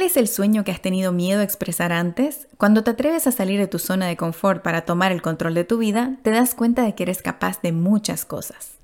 ¿Cuál es el sueño que has tenido miedo a expresar antes? Cuando te atreves a salir de tu zona de confort para tomar el control de tu vida, te das cuenta de que eres capaz de muchas cosas.